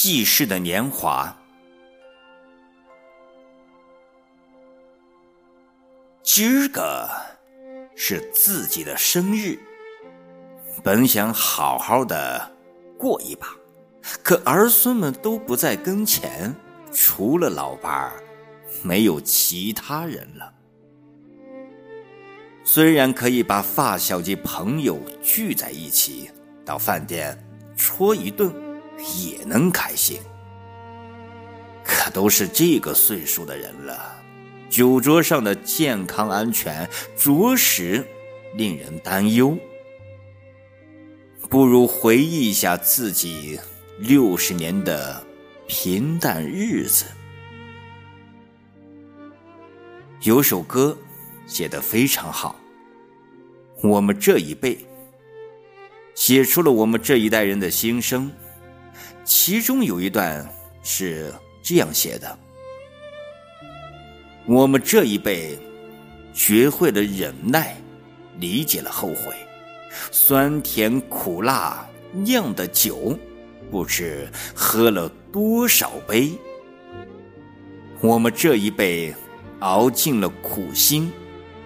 记事的年华。今儿个是自己的生日，本想好好的过一把，可儿孙们都不在跟前，除了老伴儿，没有其他人了。虽然可以把发小及朋友聚在一起，到饭店戳一顿。也能开心，可都是这个岁数的人了，酒桌上的健康安全着实令人担忧。不如回忆一下自己六十年的平淡日子。有首歌写得非常好，我们这一辈写出了我们这一代人的心声。其中有一段是这样写的：“我们这一辈学会了忍耐，理解了后悔，酸甜苦辣酿的酒，不知喝了多少杯。我们这一辈熬尽了苦心，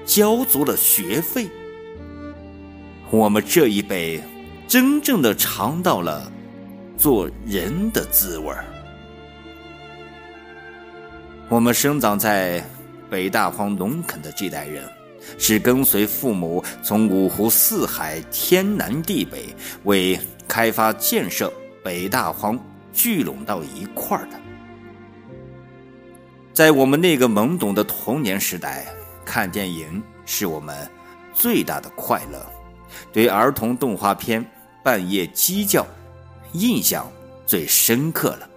交足了学费。我们这一辈真正的尝到了。”做人的滋味儿。我们生长在北大荒农垦的这代人，是跟随父母从五湖四海、天南地北为开发建设北大荒聚拢到一块儿的。在我们那个懵懂的童年时代，看电影是我们最大的快乐，对儿童动画片半夜鸡叫。印象最深刻了，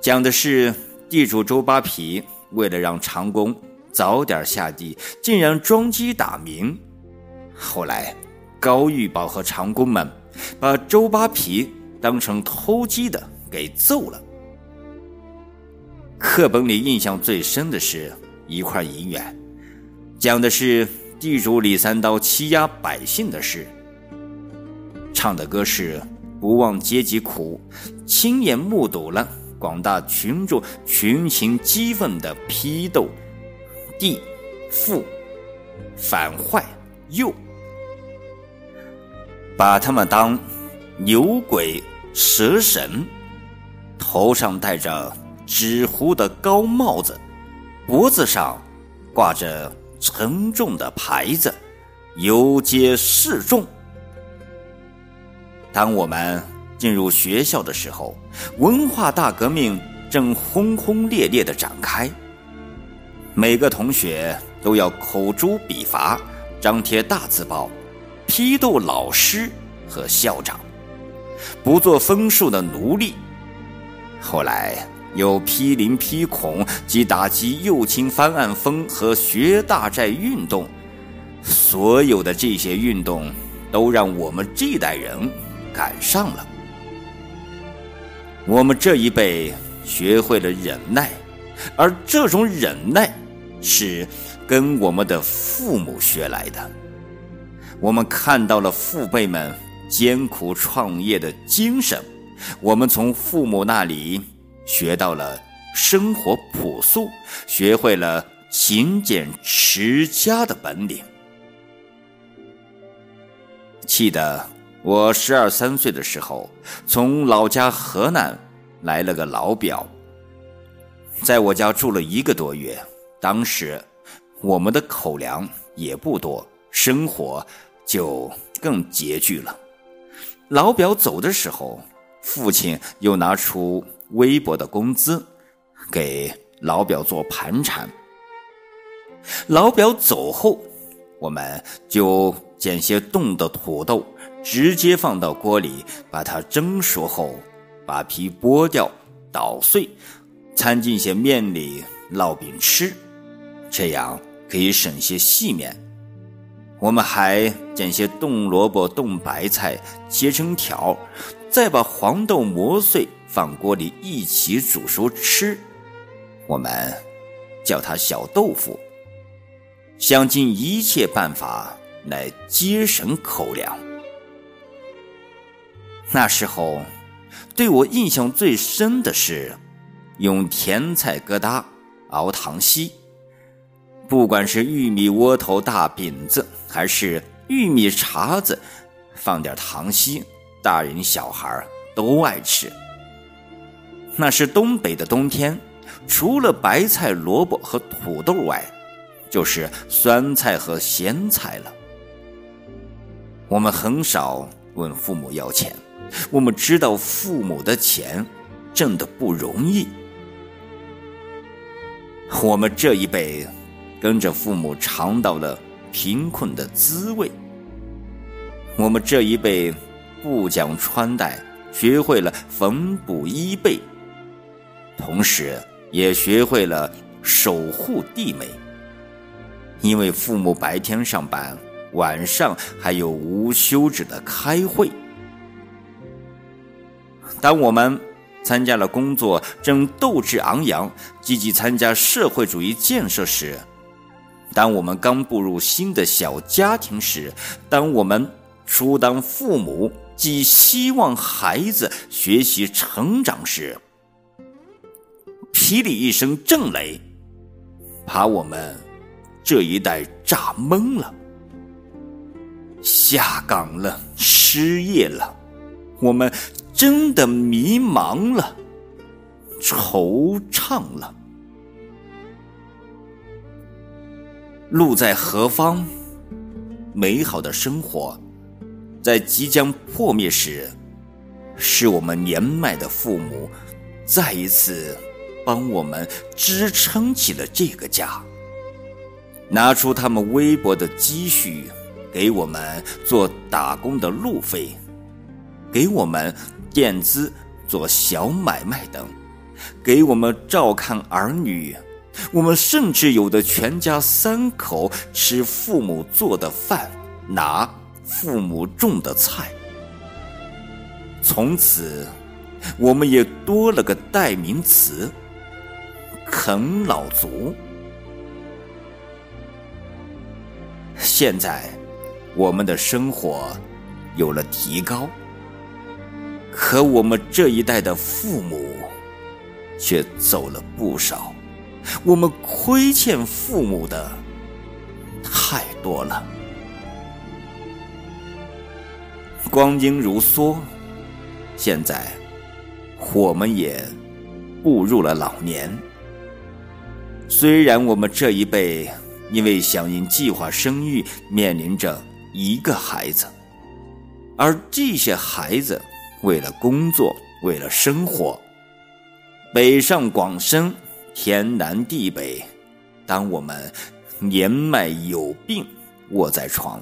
讲的是地主周扒皮为了让长工早点下地，竟然装鸡打鸣。后来高玉宝和长工们把周扒皮当成偷鸡的给揍了。课本里印象最深的是一块银元，讲的是地主李三刀欺压百姓的事，唱的歌是。不忘阶级苦，亲眼目睹了广大群众群情激愤的批斗帝、父、反坏、右，把他们当牛鬼蛇神，头上戴着纸糊的高帽子，脖子上挂着沉重的牌子，游街示众。当我们进入学校的时候，文化大革命正轰轰烈烈的展开。每个同学都要口诛笔伐，张贴大字报，批斗老师和校长，不做分数的奴隶。后来有批林批孔及打击右倾翻案风和学大寨运动，所有的这些运动都让我们这代人。赶上了，我们这一辈学会了忍耐，而这种忍耐是跟我们的父母学来的。我们看到了父辈们艰苦创业的精神，我们从父母那里学到了生活朴素，学会了勤俭持家的本领。记得。我十二三岁的时候，从老家河南来了个老表，在我家住了一个多月。当时我们的口粮也不多，生活就更拮据了。老表走的时候，父亲又拿出微薄的工资给老表做盘缠。老表走后，我们就捡些冻的土豆。直接放到锅里，把它蒸熟后，把皮剥掉，捣碎，掺进些面里烙饼吃，这样可以省些细面。我们还捡些冻萝卜、冻白菜，切成条，再把黄豆磨碎，放锅里一起煮熟吃。我们叫它小豆腐。想尽一切办法来节省口粮。那时候，对我印象最深的是用甜菜疙瘩熬糖稀。不管是玉米窝头大饼子，还是玉米碴子，放点糖稀，大人小孩都爱吃。那是东北的冬天，除了白菜、萝卜和土豆外，就是酸菜和咸菜了。我们很少问父母要钱，我们知道父母的钱挣得不容易。我们这一辈。跟着父母尝到了贫困的滋味。我们这一辈不讲穿戴，学会了缝补衣被，同时也学会了守护弟妹。因为父母白天上班，晚上还有无休止的开会。当我们参加了工作，正斗志昂扬，积极参加社会主义建设时，当我们刚步入新的小家庭时，当我们初当父母，寄希望孩子学习成长时，霹雳一声震雷，把我们这一代炸懵了，下岗了，失业了，我们真的迷茫了，惆怅了。路在何方？美好的生活，在即将破灭时，是我们年迈的父母再一次帮我们支撑起了这个家，拿出他们微薄的积蓄，给我们做打工的路费，给我们垫资做小买卖等，给我们照看儿女。我们甚至有的全家三口吃父母做的饭，拿父母种的菜。从此，我们也多了个代名词——啃老族。现在，我们的生活有了提高，可我们这一代的父母却走了不少。我们亏欠父母的太多了。光阴如梭，现在我们也步入了老年。虽然我们这一辈因为响应计划生育，面临着一个孩子，而这些孩子为了工作，为了生活，北上广深。天南地北，当我们年迈有病卧在床，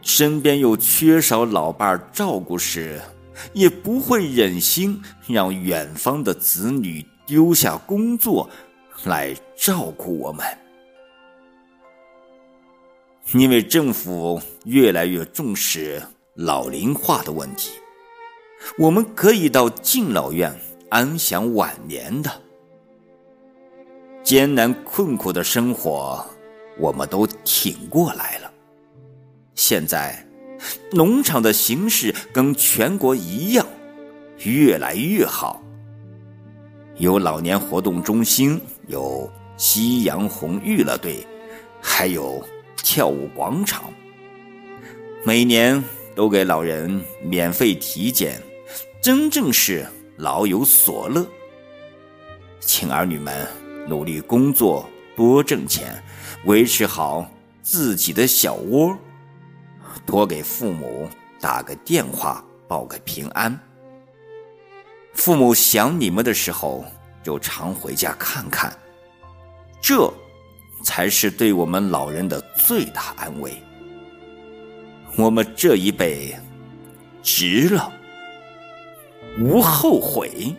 身边又缺少老伴照顾时，也不会忍心让远方的子女丢下工作来照顾我们。因为政府越来越重视老龄化的问题，我们可以到敬老院安享晚年的。艰难困苦的生活，我们都挺过来了。现在，农场的形势跟全国一样，越来越好。有老年活动中心，有夕阳红娱乐队，还有跳舞广场。每年都给老人免费体检，真正是老有所乐。请儿女们。努力工作，多挣钱，维持好自己的小窝，多给父母打个电话，报个平安。父母想你们的时候，就常回家看看，这才是对我们老人的最大安慰。我们这一辈值了，无后悔。